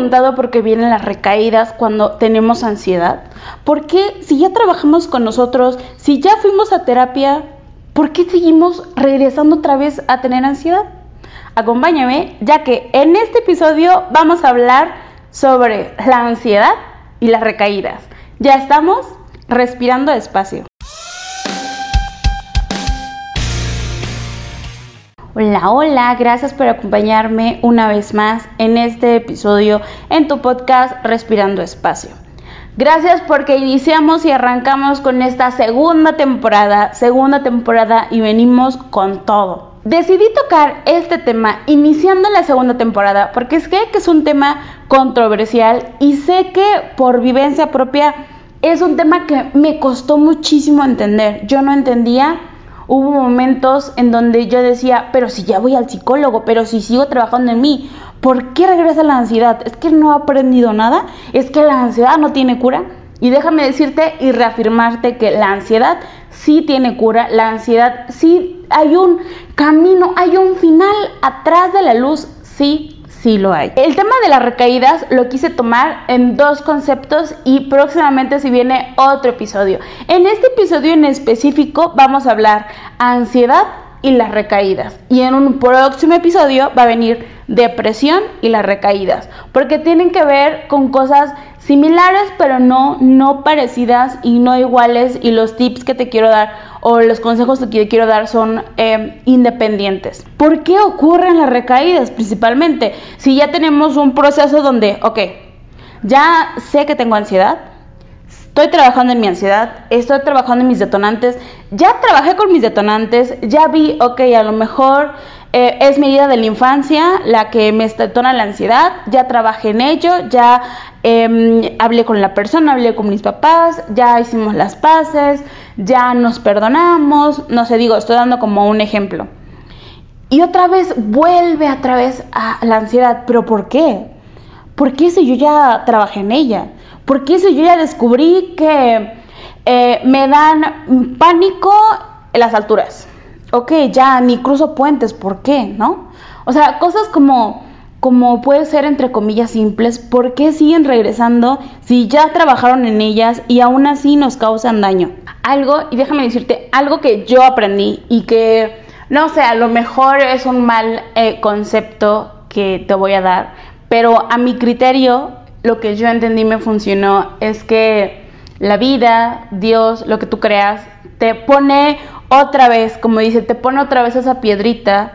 preguntado por qué vienen las recaídas cuando tenemos ansiedad? ¿Por qué si ya trabajamos con nosotros, si ya fuimos a terapia, por qué seguimos regresando otra vez a tener ansiedad? Acompáñame, ya que en este episodio vamos a hablar sobre la ansiedad y las recaídas. Ya estamos respirando despacio. Hola, hola, gracias por acompañarme una vez más en este episodio en tu podcast Respirando Espacio. Gracias porque iniciamos y arrancamos con esta segunda temporada, segunda temporada y venimos con todo. Decidí tocar este tema iniciando la segunda temporada porque es que es un tema controversial y sé que por vivencia propia es un tema que me costó muchísimo entender. Yo no entendía hubo momentos en donde yo decía, pero si ya voy al psicólogo, pero si sigo trabajando en mí, ¿por qué regresa la ansiedad? ¿Es que no he aprendido nada? ¿Es que la ansiedad no tiene cura? Y déjame decirte y reafirmarte que la ansiedad sí tiene cura, la ansiedad sí hay un camino, hay un final atrás de la luz, sí sí lo hay. El tema de las recaídas lo quise tomar en dos conceptos y próximamente se viene otro episodio. En este episodio en específico vamos a hablar ansiedad y las recaídas. Y en un próximo episodio va a venir depresión y las recaídas, porque tienen que ver con cosas similares pero no no parecidas y no iguales y los tips que te quiero dar o los consejos que te quiero dar son em, independientes. ¿Por qué ocurren las recaídas principalmente? Si ya tenemos un proceso donde, ok, ya sé que tengo ansiedad, estoy trabajando en mi ansiedad, estoy trabajando en mis detonantes, ya trabajé con mis detonantes, ya vi, ok, a lo mejor eh, es mi vida de la infancia la que me detona la ansiedad, ya trabajé en ello, ya em, hablé con la persona, hablé con mis papás, ya hicimos las paces, ya nos perdonamos, no sé, digo, estoy dando como un ejemplo. Y otra vez vuelve a través a la ansiedad, pero ¿por qué? ¿Por qué si yo ya trabajé en ella? ¿Por qué si yo ya descubrí que eh, me dan pánico en las alturas? ok, ya ni cruzo puentes, ¿por qué? ¿No? O sea, cosas como, como puede ser entre comillas simples, ¿por qué siguen regresando si ya trabajaron en ellas y aún así nos causan daño? Algo, y déjame decirte, algo que yo aprendí y que, no sé, a lo mejor es un mal eh, concepto que te voy a dar, pero a mi criterio, lo que yo entendí me funcionó es que la vida, Dios, lo que tú creas, te pone otra vez, como dice, te pone otra vez esa piedrita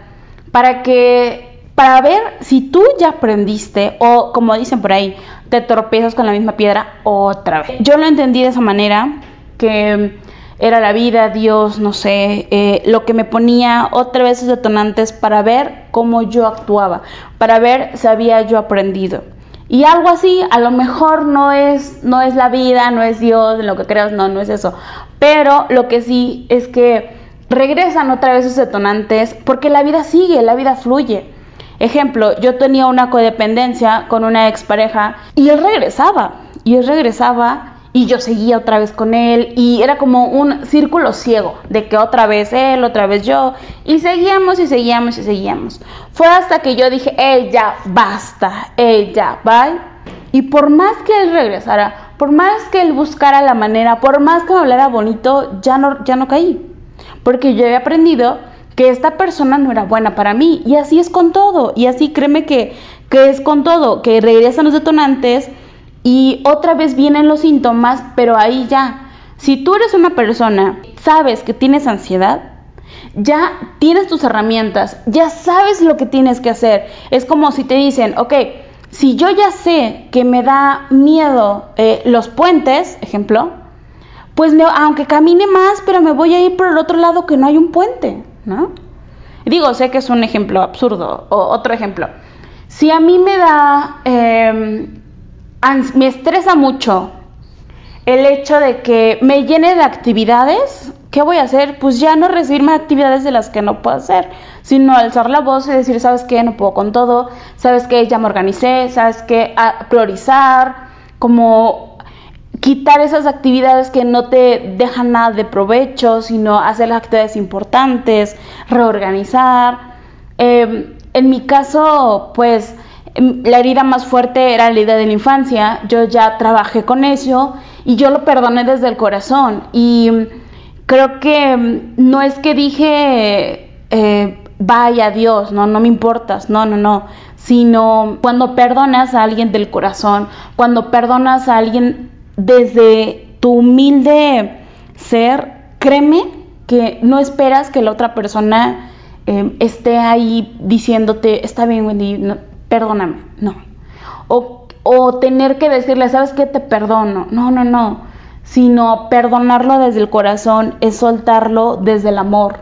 para que, para ver si tú ya aprendiste o como dicen por ahí, te tropiezas con la misma piedra otra vez. Yo lo entendí de esa manera, que era la vida, Dios, no sé, eh, lo que me ponía otra vez esos detonantes para ver cómo yo actuaba, para ver si había yo aprendido. Y algo así, a lo mejor no es, no es la vida, no es Dios, en lo que creas, no, no es eso. Pero lo que sí es que regresan otra vez esos detonantes porque la vida sigue, la vida fluye. Ejemplo, yo tenía una codependencia con una expareja y él regresaba, y él regresaba y yo seguía otra vez con él y era como un círculo ciego de que otra vez él, otra vez yo y seguíamos y seguíamos y seguíamos. Fue hasta que yo dije, ella basta, ella bye. Y por más que él regresara, por más que él buscara la manera, por más que me hablara bonito, ya no, ya no caí. Porque yo he aprendido que esta persona no era buena para mí y así es con todo. Y así créeme que, que es con todo, que regresan los detonantes y otra vez vienen los síntomas, pero ahí ya, si tú eres una persona, sabes que tienes ansiedad, ya tienes tus herramientas, ya sabes lo que tienes que hacer. Es como si te dicen, ok, si yo ya sé que me da miedo eh, los puentes, ejemplo, pues aunque camine más, pero me voy a ir por el otro lado que no hay un puente, ¿no? Digo, sé que es un ejemplo absurdo. O otro ejemplo. Si a mí me da em, me estresa mucho el hecho de que me llene de actividades. ¿Qué voy a hacer? Pues ya no recibirme actividades de las que no puedo hacer, sino alzar la voz y decir, ¿sabes qué? No puedo con todo, ¿sabes qué? Ya me organicé, ¿sabes qué? A priorizar, como quitar esas actividades que no te dejan nada de provecho, sino hacer las actividades importantes, reorganizar. Em, en mi caso, pues la herida más fuerte era la herida de la infancia, yo ya trabajé con eso y yo lo perdoné desde el corazón. Y creo que mm, no es que dije, eh, vaya Dios, no, no me importas, no, no, no, sino cuando perdonas a alguien del corazón, cuando perdonas a alguien desde tu humilde ser, créeme que no esperas que la otra persona eh, esté ahí diciéndote, está bien Wendy, perdóname, no. O o tener que decirle, ¿sabes qué? Te perdono. No, no, no. Sino perdonarlo desde el corazón es soltarlo desde el amor.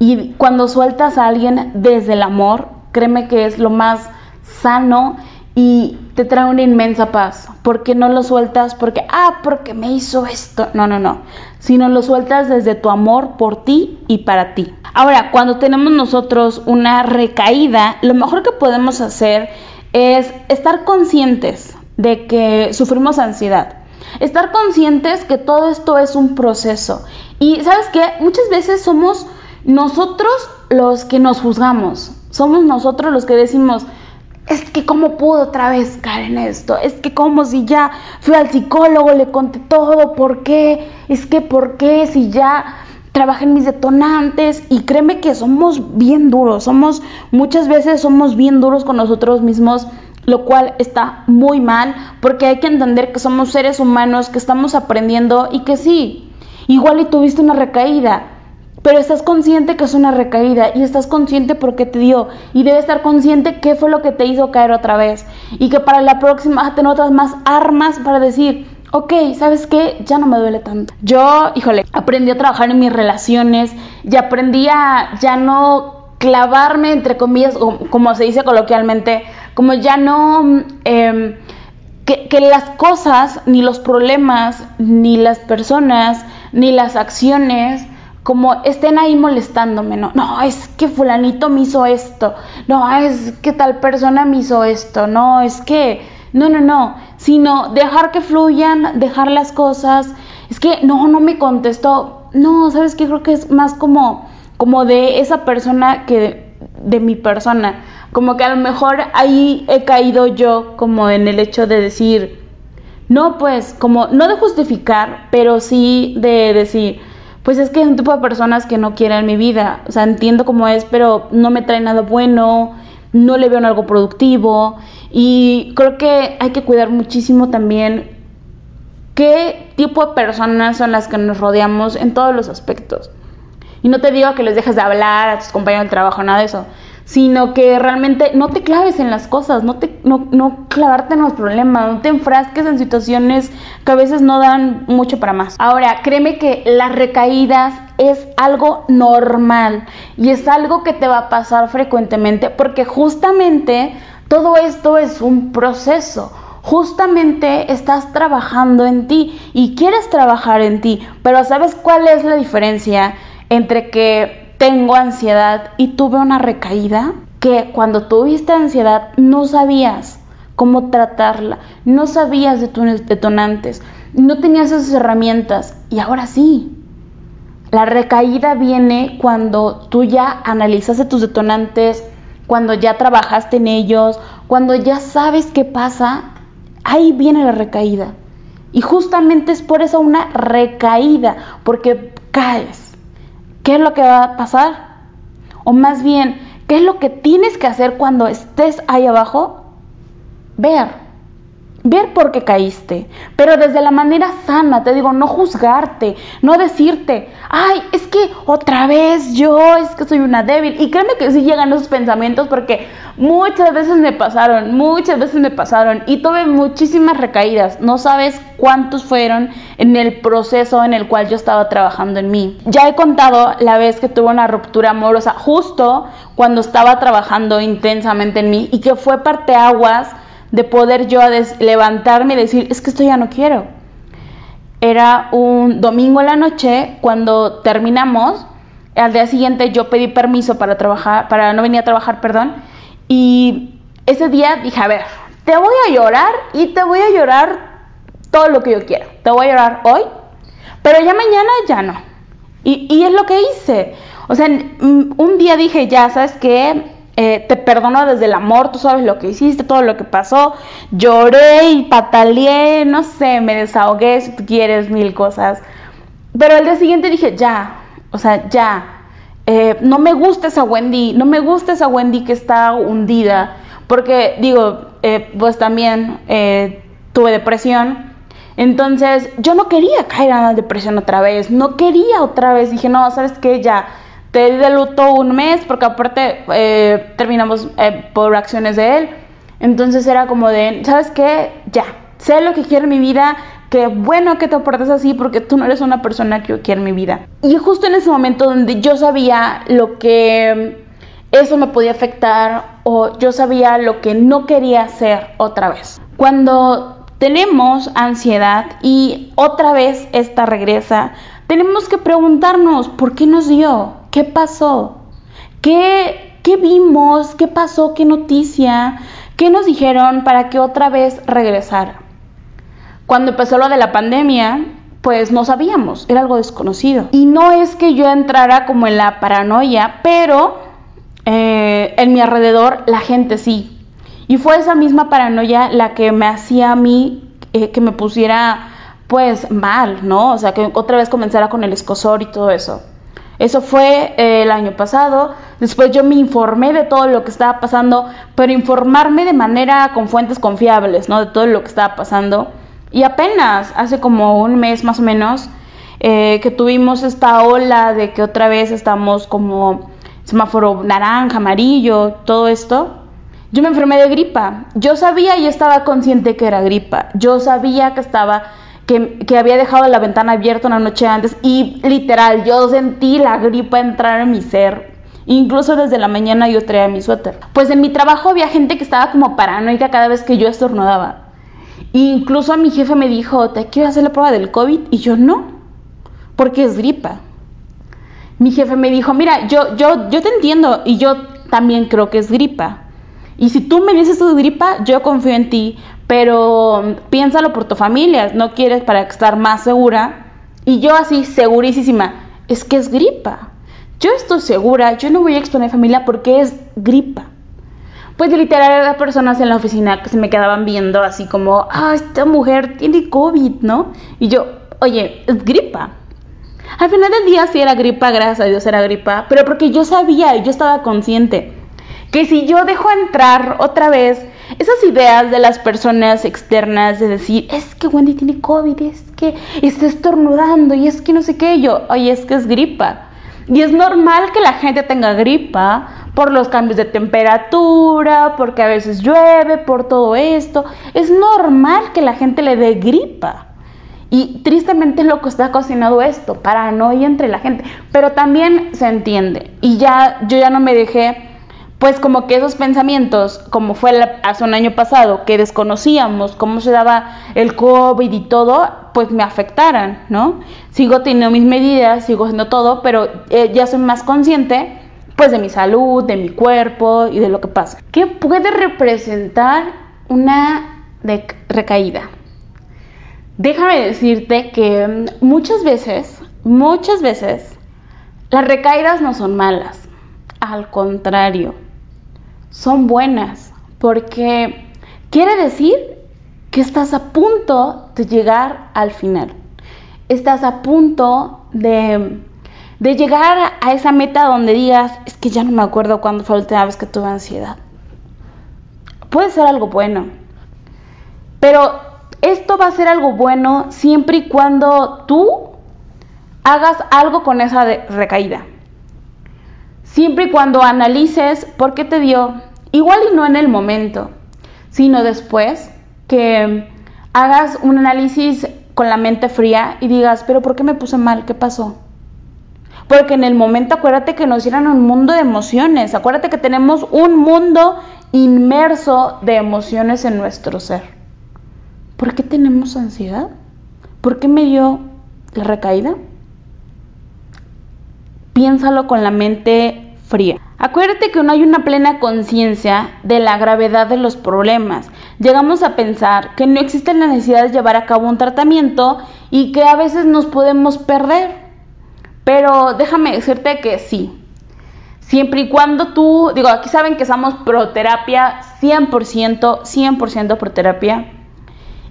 Y cuando sueltas a alguien desde el amor, créeme que es lo más sano y te trae una inmensa paz. Porque no lo sueltas porque, ah, porque me hizo esto. No, no, no. Sino lo sueltas desde tu amor por ti y para ti. Ahora, cuando tenemos nosotros una recaída, lo mejor que podemos hacer es estar conscientes de que sufrimos ansiedad. Estar conscientes que todo esto es un proceso. Y sabes qué, muchas veces somos nosotros los que nos juzgamos. Somos nosotros los que decimos, es que cómo pudo otra vez caer en esto, es que como si ya fui al psicólogo, le conté todo, ¿por qué? Es que ¿por qué? Si ya trabajé en mis detonantes y créeme que somos bien duros, somos muchas veces somos bien duros con nosotros mismos, lo cual está muy mal porque hay que entender que somos seres humanos, que estamos aprendiendo y que sí, igual y tuviste una recaída, pero estás consciente que es una recaída y estás consciente por qué te dio y debes estar consciente qué fue lo que te hizo caer otra vez y que para la próxima vas a tener otras más armas para decir, ok, ¿sabes qué? Ya no me duele tanto. Yo, híjole, aprendí a trabajar en mis relaciones y aprendí a ya no clavarme, entre comillas, como se dice coloquialmente, como ya no... Em, que, que, las cosas, ni los problemas, ni las personas, ni las acciones, como estén ahí molestándome, no, no, es que fulanito me hizo esto, no, es que tal persona me hizo esto, no, es que no, no, no, sino dejar que fluyan, dejar las cosas. Es que no, no me contestó. No, ¿sabes qué? Creo que es más como, como de esa persona que de mi persona. Como que a lo mejor ahí he caído yo como en el hecho de decir, no, pues, como, no de justificar, pero sí de decir, pues es que es un tipo de personas que no quieren mi vida. O sea, entiendo cómo es, pero no me trae nada bueno no le veo en algo productivo y creo que hay que cuidar muchísimo también qué tipo de personas son las que nos rodeamos en todos los aspectos. Y no te digo que les dejes de hablar a tus compañeros de trabajo, nada de eso, sino que realmente no te claves en las cosas, no, te, no, no clavarte en los problemas, no te enfrasques en situaciones que a veces no dan mucho para más. Ahora, créeme que las recaídas es algo normal y es algo que te va a pasar frecuentemente porque justamente todo esto es un proceso. Justamente estás trabajando en ti y quieres trabajar en ti, pero ¿sabes cuál es la diferencia entre que tengo ansiedad y tuve una recaída que cuando tuviste ansiedad no sabías cómo tratarla, no sabías de tus detonantes, no tenías esas herramientas y ahora sí. La recaída viene cuando tú ya analizaste tus detonantes, cuando ya trabajaste en ellos, cuando ya sabes qué pasa, ahí viene la recaída. Y justamente es por eso una recaída, porque caes ¿qué es lo que va a pasar? O más bien, ¿qué es lo que tienes que hacer cuando estés ahí abajo? Ver ver por qué caíste, pero desde la manera sana, te digo, no juzgarte, no decirte, ay, es que otra vez yo, es que soy una débil. Y créeme que sí llegan esos pensamientos porque muchas veces me pasaron, muchas veces me pasaron y tuve muchísimas recaídas. No sabes cuántos fueron en el proceso en el cual yo estaba trabajando en mí. Ya he contado la vez que tuve una ruptura amorosa justo cuando estaba trabajando intensamente en mí y que fue parte aguas de poder yo levantarme y decir, es que esto ya no quiero. Era un domingo en la noche cuando terminamos, al día siguiente yo pedí permiso para trabajar, para no venir a trabajar, perdón, y ese día dije, a ver, te voy a llorar y te voy a llorar todo lo que yo quiero. Te voy a llorar hoy, pero ya mañana ya no. Y, y es lo que hice. O sea, un día dije, ya, ¿sabes qué? Eh, te perdono desde el amor, tú sabes lo que hiciste, todo lo que pasó. Lloré y pataleé, no sé, me desahogué si tú quieres mil cosas. Pero al día siguiente dije, ya, o sea, ya. Eh, no me gusta esa Wendy, no me gusta esa Wendy que está hundida. Porque digo, eh, pues también tuve depresión. Entonces yo no quería caer en la depresión otra vez, no quería otra vez. Dije, no, ¿sabes qué? Ya te de luto un mes porque aparte eh, terminamos eh, por acciones de él. Entonces era como de, ¿sabes qué? Ya, sé lo que quiero en mi vida, qué bueno que te aportes así porque tú no eres una persona que yo quiero en mi vida. Y justo en ese momento donde yo sabía lo que eso me podía afectar o yo sabía lo que no quería hacer otra vez. Cuando tenemos ansiedad y otra vez esta regresa, tenemos que preguntarnos, ¿por qué nos dio? ¿Qué pasó? ¿Qué, ¿Qué vimos? ¿Qué pasó? ¿Qué noticia? ¿Qué nos dijeron para que otra vez regresara? Cuando empezó lo de la pandemia, pues no sabíamos, era algo desconocido. Y no es que yo entrara como en la paranoia, pero eh, en mi alrededor la gente sí. Y fue esa misma paranoia la que me hacía a mí eh, que me pusiera pues mal, ¿no? O sea, que otra vez comenzara con el escosor y todo eso. Eso fue eh, el año pasado. Después yo me informé de todo lo que estaba pasando, pero informarme de manera con fuentes confiables, ¿no? De todo lo que estaba pasando. Y apenas hace como un mes más o menos eh, que tuvimos esta ola de que otra vez estamos como semáforo naranja, amarillo, todo esto. Yo me enfermé de gripa. Yo sabía y estaba consciente que era gripa. Yo sabía que estaba que, había dejado la ventana abierta una noche antes y literal yo sentí la gripa entrar en mi ser. Incluso desde la mañana yo traía mi suéter. Pues en mi trabajo había gente que estaba como paranoica cada vez que yo estornudaba. incluso mi jefe me dijo, ¿te quiero hacer la prueba del COVID? Y yo no, porque es gripa. Mi jefe me dijo, mira, yo, yo, yo te entiendo y yo también creo que es gripa. Y si tú me dices tu gripa, yo confío en ti, pero piénsalo por tu familia, no quieres para estar más segura. Y yo así, segurísima, es que es gripa. Yo estoy segura, yo no voy a exponer familia porque es gripa. Pues literal había personas en la oficina que se me quedaban viendo así como, ah, esta mujer tiene COVID, ¿no? Y yo, oye, es gripa. Al final del día sí era gripa, gracias a Dios era gripa, pero porque yo sabía y yo estaba consciente que si yo dejo entrar otra vez esas ideas de las personas externas de decir, es que Wendy tiene COVID, es que está estornudando y es que no sé qué, yo, oye, es que es gripa. Y es normal que la gente tenga gripa por los cambios de temperatura, porque a veces llueve, por todo esto. Es normal que la gente le dé gripa. Y tristemente lo que está cocinado esto, paranoia entre la gente. Pero también se entiende. Y ya yo ya no me dejé pues como que esos pensamientos, como fue hace un año pasado, que desconocíamos cómo se daba el COVID y todo, pues me afectaran, ¿no? Sigo teniendo mis medidas, sigo haciendo todo, pero eh, ya soy más consciente, pues de mi salud, de mi cuerpo y de lo que pasa. ¿Qué puede representar una recaída? Déjame decirte que mm, muchas veces, muchas veces, las recaídas no son malas. Al contrario, son buenas, porque quiere decir que estás a punto de llegar al final. Estás a punto de, llegar a esa meta donde digas, es que ya no me acuerdo cuándo fue la última vez que tuve ansiedad. Puede ser algo bueno, pero esto va a ser algo bueno siempre y cuando tú hagas algo con esa recaída. Siempre y cuando analices por qué te dio, igual y no en el momento, sino después que hagas un análisis con la mente fría y digas, pero ¿por qué me puse mal? ¿Qué pasó? Porque en el momento acuérdate que nos dieron un mundo de emociones, acuérdate que tenemos un mundo inmerso de emociones en nuestro ser. ¿Por qué tenemos ansiedad? ¿Por qué me dio la recaída? Piénsalo con la mente fría. Acuérdate que no hay una plena conciencia de la gravedad de los problemas. Llegamos a pensar que no existe la necesidad de llevar a cabo un tratamiento y que a veces nos podemos perder. Pero déjame decirte que sí. Siempre y cuando tú, digo, aquí saben que somos pro terapia, 100%, 100% pro terapia.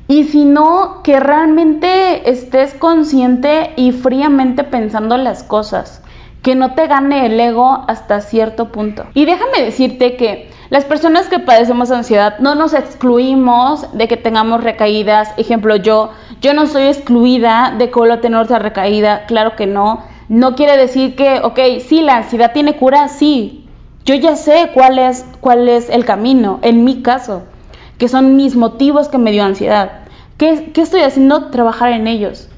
Y si no, que realmente estés consciente y fríamente pensando las cosas, que no te gane el ego hasta cierto punto. Y déjame decirte que las personas que padecemos ansiedad no nos excluimos de que tengamos recaídas. Ejemplo, yo, yo no soy excluida de que vuelva a tener otra recaída, claro que no no quiere decir que, ok, sí, la ansiedad tiene cura, sí. Yo ya sé cuál es, cuál es el camino, en mi caso, que son mis motivos que me dio ansiedad. ¿Qué, qué estoy haciendo? Trabajar en ellos.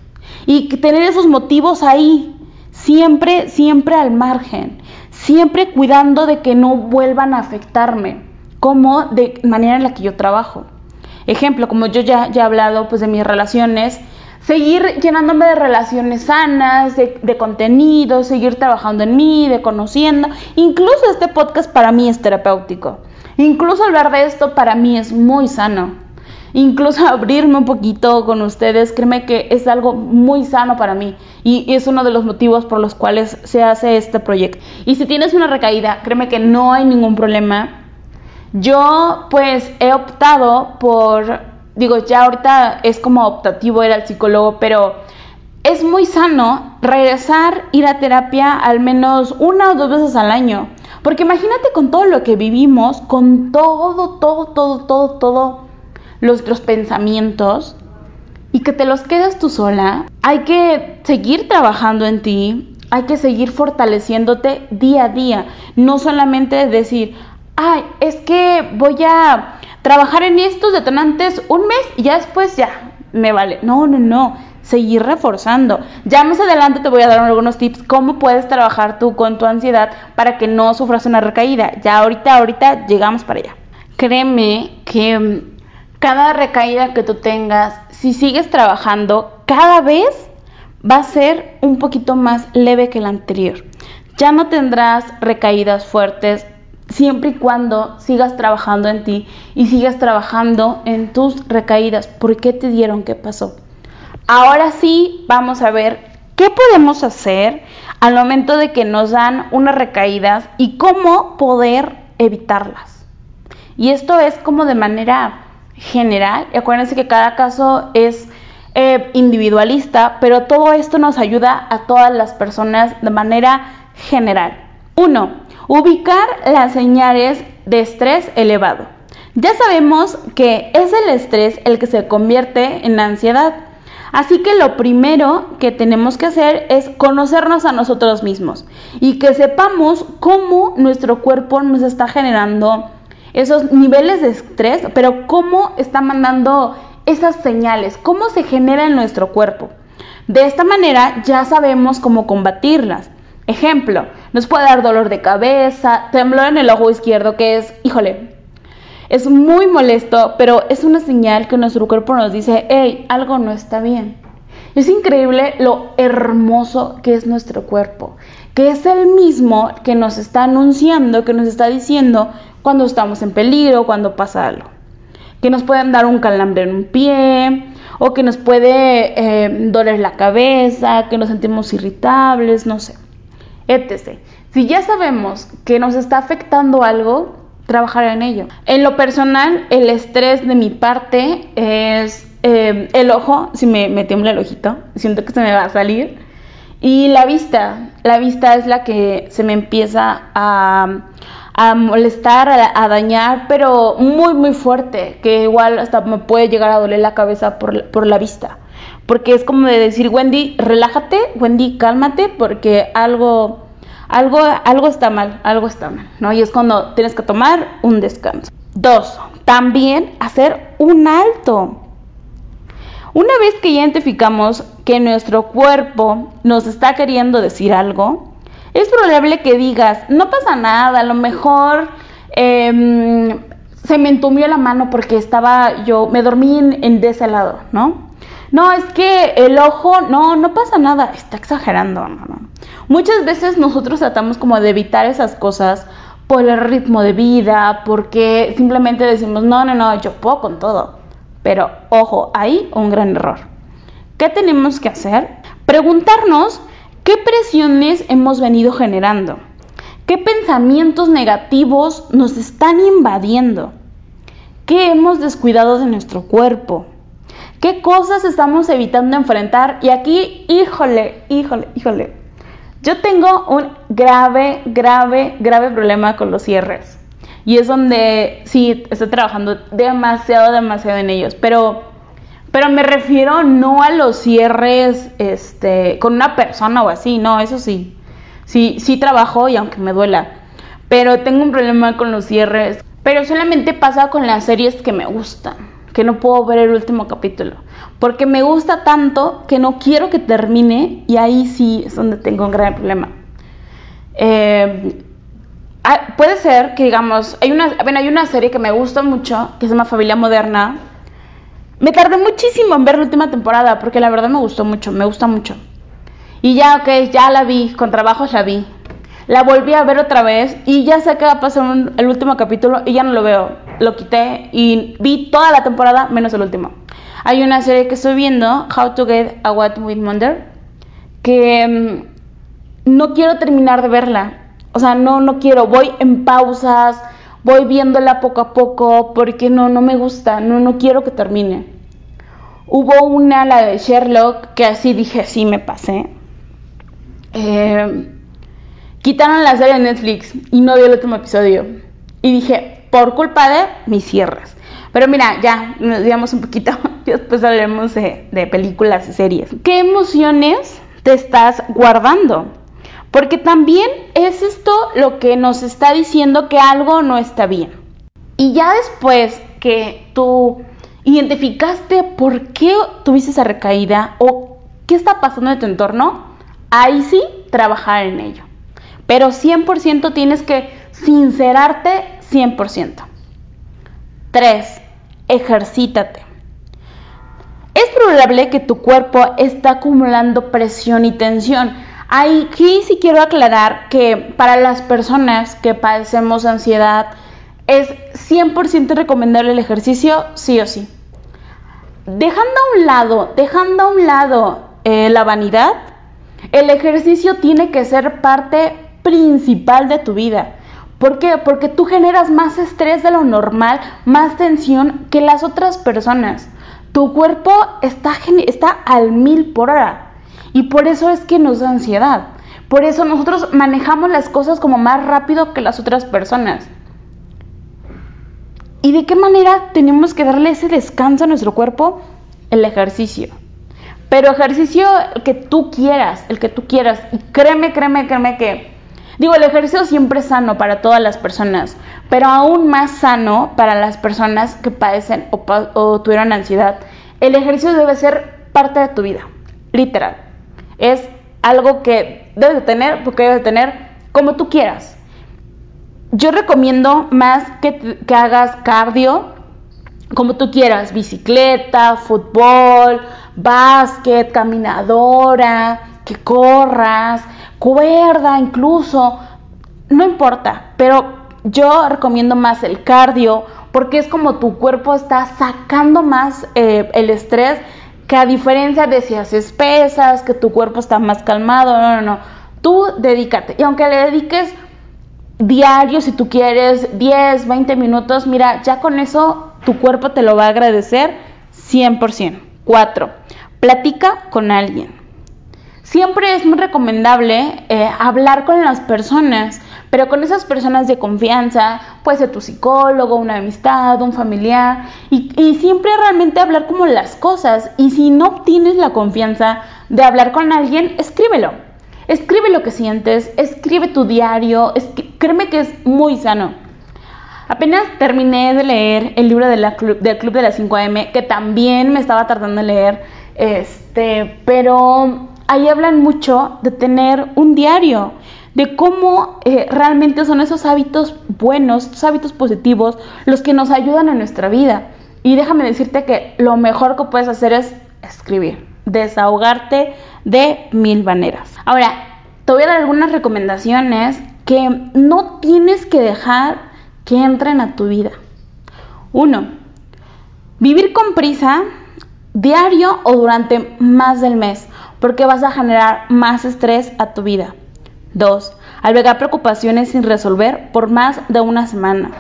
Y tener esos motivos ahí, siempre, siempre al margen, siempre cuidando de que no vuelvan a afectarme, como de manera en la que yo trabajo. Ejemplo, como yo ya, ya he hablado pues, de mis relaciones, seguir llenándome de relaciones sanas, de, contenido, seguir trabajando en mí, de conociendo. Incluso este podcast para mí es terapéutico. Incluso hablar de esto para mí es muy sano. Incluso abrirme un poquito con ustedes, créeme que es algo muy sano para mí y es uno de los motivos por los cuales se hace este proyecto. Y si tienes una recaída, créeme que no hay ningún problema. Yo pues he optado por digo, ya ahorita es como optativo ir al psicólogo, pero es muy sano regresar, ir a terapia al menos una o dos veces al año. Porque imagínate con todo lo que vivimos, con todo, todo, todo, todo, todo nuestros pensamientos y que te los quedas tú sola. Hay que seguir trabajando en ti, hay que seguir fortaleciéndote día a día. No solamente decir, ay, es que voy a trabajar en estos detonantes un mes y ya después ya me vale. No, no, no. Seguir reforzando. Ya más adelante te voy a dar algunos tips cómo puedes trabajar tú con tu ansiedad para que no sufras una recaída. Ya ahorita, ahorita llegamos para allá. Créeme que cada recaída que tú tengas, si sigues trabajando, cada vez va a ser un poquito más leve que la anterior. Ya no tendrás recaídas fuertes, siempre y cuando sigas trabajando en ti y sigas trabajando en tus recaídas. ¿Por qué te dieron? ¿Qué pasó? Ahora sí, vamos a ver qué podemos hacer al momento de que nos dan unas recaídas y cómo poder evitarlas. Y esto es como de manera general. Acuérdense que cada caso es eh, individualista, pero todo esto nos ayuda a todas las personas de manera general. Uno, Ubicar las señales de estrés elevado. Ya sabemos que es el estrés el que se convierte en ansiedad. Así que lo primero que tenemos que hacer es conocernos a nosotros mismos y que sepamos cómo nuestro cuerpo nos está generando esos niveles de estrés, pero cómo está mandando esas señales, cómo se genera en nuestro cuerpo. De esta manera ya sabemos cómo combatirlas. Ejemplo, nos puede dar dolor de cabeza, temblor en el ojo izquierdo, que es, híjole, es muy molesto, pero es una señal que nuestro cuerpo nos dice, hey, algo no está bien. Es increíble lo hermoso que es nuestro cuerpo, que es el mismo que nos está anunciando, que nos está diciendo cuando estamos en peligro, cuando pasa algo. Que nos pueden dar un calambre en un pie, o que nos puede eh, doler la cabeza, que nos sentimos irritables, no sé etc. Si ya sabemos que nos está afectando algo, trabajar en ello. En lo personal, el estrés de mi parte es eh, el ojo, si me, me tiembla el ojito, siento que se me va a salir. Y la vista, la vista es la que se me empieza a, a molestar, a, dañar, pero muy, muy fuerte, que igual hasta me puede llegar a doler la cabeza por, por la vista. Porque es como de decir, Wendy, relájate, Wendy, cálmate, porque algo, algo, algo está mal, algo está mal, ¿no? Y es cuando tienes que tomar un descanso. Dos, también hacer un alto. Una vez que identificamos que nuestro cuerpo nos está queriendo decir algo, es probable que digas, no pasa nada, a lo mejor em, se me entumió la mano porque estaba yo, me dormí en, en ese lado, ¿no? No, es que el ojo, no, no pasa nada, está exagerando. Muchas veces nosotros tratamos como de evitar esas cosas por el ritmo de vida, porque simplemente decimos, no, no, no, yo puedo con todo. Pero ojo, hay un gran error. ¿Qué tenemos que hacer? Preguntarnos qué presiones hemos venido generando. ¿Qué pensamientos negativos nos están invadiendo? ¿Qué hemos descuidado de nuestro cuerpo? ¿Qué cosas estamos evitando enfrentar? Y aquí, híjole, híjole, híjole. Yo tengo un grave, grave, grave problema con los cierres. Y es donde sí estoy trabajando demasiado, demasiado en ellos. Pero, pero me refiero no a los cierres este, con una persona o así, no, eso sí. Sí, sí trabajo y aunque me duela. Pero tengo un problema con los cierres. Pero solamente pasa con las series que me gustan que no puedo ver el último capítulo. Porque me gusta tanto que no quiero que termine y ahí sí es donde tengo un gran problema. Eh, ah, puede ser que, digamos, hay una, bueno, hay una serie que me gusta mucho que se llama Familia Moderna. Me tardé muchísimo en ver la última temporada porque la verdad me gustó mucho, me gusta mucho. Y ya, ok, ya la vi, con trabajos la vi. La volví a ver otra vez y ya sé que va a pasar el último capítulo y ya no lo veo. Lo quité y vi toda la temporada menos el último. Hay una serie que estoy viendo, How to Get a What with Wonder, que mm, no quiero terminar de verla. O sea, no, no quiero. Voy en pausas, voy viéndola poco a poco porque no, no me gusta, no, no quiero que termine. Hubo una, la de Sherlock, que así dije, sí, me pasé. Eh, Quitaron la serie de Netflix y no vi el último episodio. Y dije, por culpa de mis cierres. Pero mira, ya, digamos un poquito, después hablaremos de, de películas y series. ¿Qué emociones te estás guardando? Porque también es esto lo que nos está diciendo que algo no está bien. Y ya después que tú identificaste por qué tuviste esa recaída o qué está pasando en tu entorno, ahí sí trabajar en ello. Pero 100% tienes que sincerarte 100%. 3. Ejercítate. Es probable que tu cuerpo está acumulando presión y tensión. Aquí sí quiero aclarar que para las personas que padecemos ansiedad es 100% recomendable el ejercicio, sí o sí. Dejando a un lado, dejando a un lado eh, la vanidad, el ejercicio tiene que ser parte principal de tu vida. ¿Por qué? Porque tú generas más estrés de lo normal, más tensión que las otras personas. Tu cuerpo está, está al mil por hora. Y por eso es que nos da ansiedad. Por eso nosotros manejamos las cosas como más rápido que las otras personas. ¿Y de qué manera tenemos que darle ese descanso a nuestro cuerpo? El ejercicio. Pero ejercicio que tú quieras, el que tú quieras. Y créeme, créeme, créeme que Digo, el ejercicio siempre es sano para todas las personas, pero aún más sano para las personas que padecen o, tuvieron ansiedad. El ejercicio debe ser parte de tu vida, literal. Es algo que debes de tener, porque debes de tener como tú quieras. Yo recomiendo más que, que hagas cardio, como tú quieras, bicicleta, fútbol, básquet, caminadora, que corras, cuerda incluso, no importa, pero yo recomiendo más el cardio porque es como tu cuerpo está sacando más eh, el estrés que a diferencia de si haces pesas, que tu cuerpo está más calmado, no, no, no, tú dedícate y aunque le dediques diario si tú quieres 10, 20 minutos, mira, ya con eso tu cuerpo te lo va a agradecer 100%. 4. Platica con alguien. Siempre es muy recomendable eh, hablar con las personas, pero con esas personas de confianza, puede ser tu psicólogo, una amistad, un familiar, y, siempre realmente hablar como las cosas. Y si no tienes la confianza de hablar con alguien, escríbelo. Escribe lo que sientes, escribe tu diario, créeme que es muy sano. Apenas terminé de leer el libro la del Club de las 5am, que también me estaba tardando en leer, este, pero ahí hablan mucho de tener un diario, de cómo eh, realmente son esos hábitos buenos, esos hábitos positivos, los que nos ayudan en nuestra vida. Y déjame decirte que lo mejor que puedes hacer es escribir, desahogarte de mil maneras. Ahora, te voy a dar algunas recomendaciones que no tienes que dejar que entren a tu vida. Uno, vivir con prisa diario o durante más del mes porque vas a generar más estrés a tu vida. 2. Albergar preocupaciones sin resolver por más de una semana.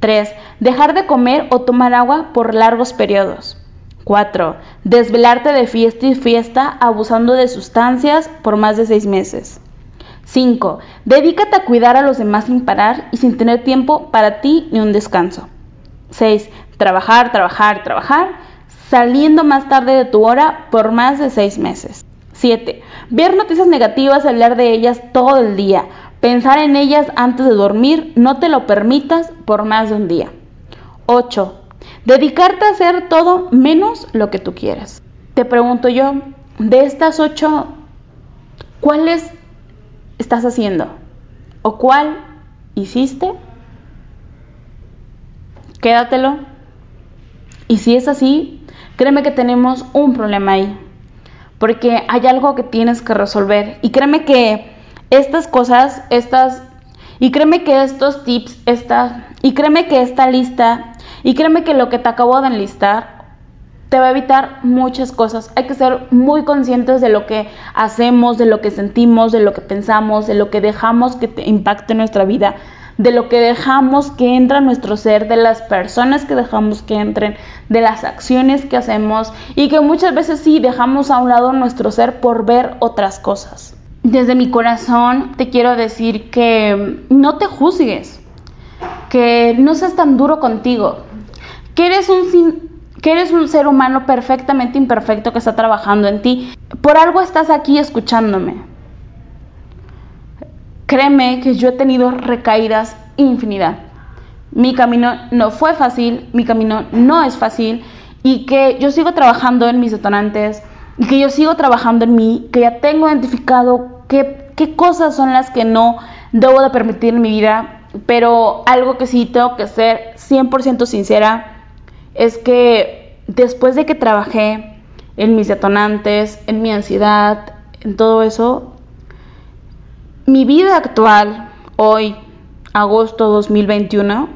3. Dejar de comer o tomar agua por largos periodos. 4. Desvelarte de fiesta y fiesta abusando de sustancias por más de 6 meses. 5. Dedícate a cuidar a los demás sin parar y sin tener tiempo para ti ni un descanso. 6. Trabajar, trabajar, trabajar, saliendo más tarde de tu hora por más de 6 meses. 7. Ver noticias negativas, hablar de ellas todo el día, Pensar en ellas antes de dormir, no te lo permitas por más de un día. 8. Dedicarte a hacer todo menos lo que tú quieras. Te pregunto yo, de estas 8, ¿cuáles estás haciendo? ¿O cuál hiciste? Quédatelo. Y si es así, créeme que tenemos un problema ahí. Porque hay algo que tienes que resolver. Y créeme que estas cosas, estas, y créeme que estos tips, esta, y créeme que esta lista, y créeme que lo que te acabo de enlistar, te va a evitar muchas cosas. Hay que ser muy conscientes de lo que hacemos, de lo que sentimos, de lo que pensamos, de lo que dejamos que te impacte nuestra vida, de lo que dejamos que entre a nuestro ser, de las personas que dejamos que entren, de las acciones que hacemos y que muchas veces sí dejamos a un lado nuestro ser por ver otras cosas desde mi corazón te quiero decir que no te juzgues, que no seas tan duro contigo, que eres un, que eres un ser humano perfectamente imperfecto que está trabajando en ti. Por algo estás aquí escuchándome. Créeme que yo he tenido recaídas infinidad. Mi camino no fue fácil, mi camino no es fácil y que yo sigo trabajando en mis detonantes y que yo sigo trabajando en mí, que ya tengo identificado qué, cosas son las que no debo de permitir en mi vida, pero algo que sí tengo que ser 100% sincera es que después de que trabajé en mis detonantes, en mi ansiedad, en todo eso, mi vida actual, hoy, agosto 2021,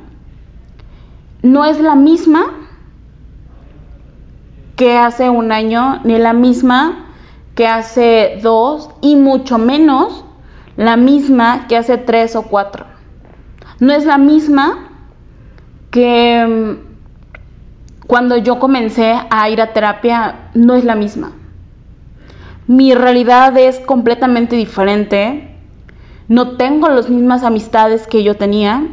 no es la misma que hace un año, ni la misma que hace dos y mucho menos la misma que hace tres o cuatro. No es la misma que mm, cuando yo comencé a ir a terapia, no es la misma. Mi realidad es completamente diferente. No tengo las mismas amistades que yo tenía.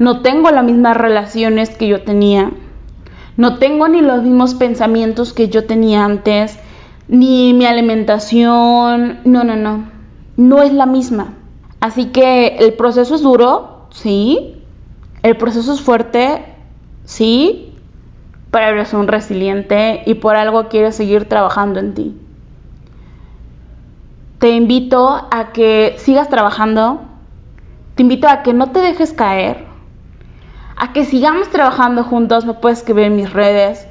No tengo las mismas relaciones que yo tenía. No tengo ni los mismos pensamientos que yo tenía antes ni mi alimentación, no, no, no, no es la misma. Así que el proceso es duro, sí, el proceso es fuerte, sí, pero eres un resiliente y por algo quieres seguir trabajando en ti. Te invito a que sigas trabajando, te invito a que no te dejes caer, a que sigamos trabajando juntos, me puedes escribir en mis redes,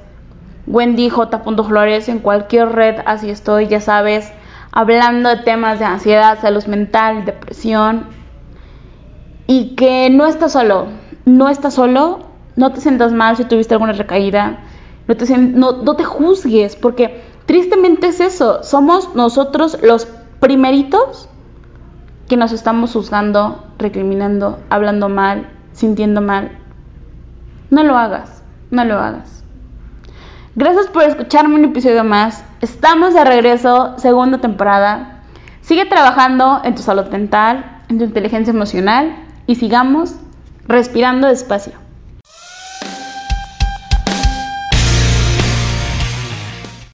Wendy J. Flores en cualquier red, así estoy, ya sabes, hablando de temas de ansiedad, salud mental, depresión. Y que no estás solo, no estás solo, no te sientas mal si tuviste alguna recaída, no te, no, no te juzgues, porque tristemente es eso, somos nosotros los primeritos que nos estamos juzgando, recriminando, hablando mal, sintiendo mal. No lo hagas, no lo hagas. Gracias por escucharme un episodio más. Estamos de regreso, segunda temporada. Sigue trabajando en tu salud mental, en tu inteligencia emocional y sigamos respirando despacio.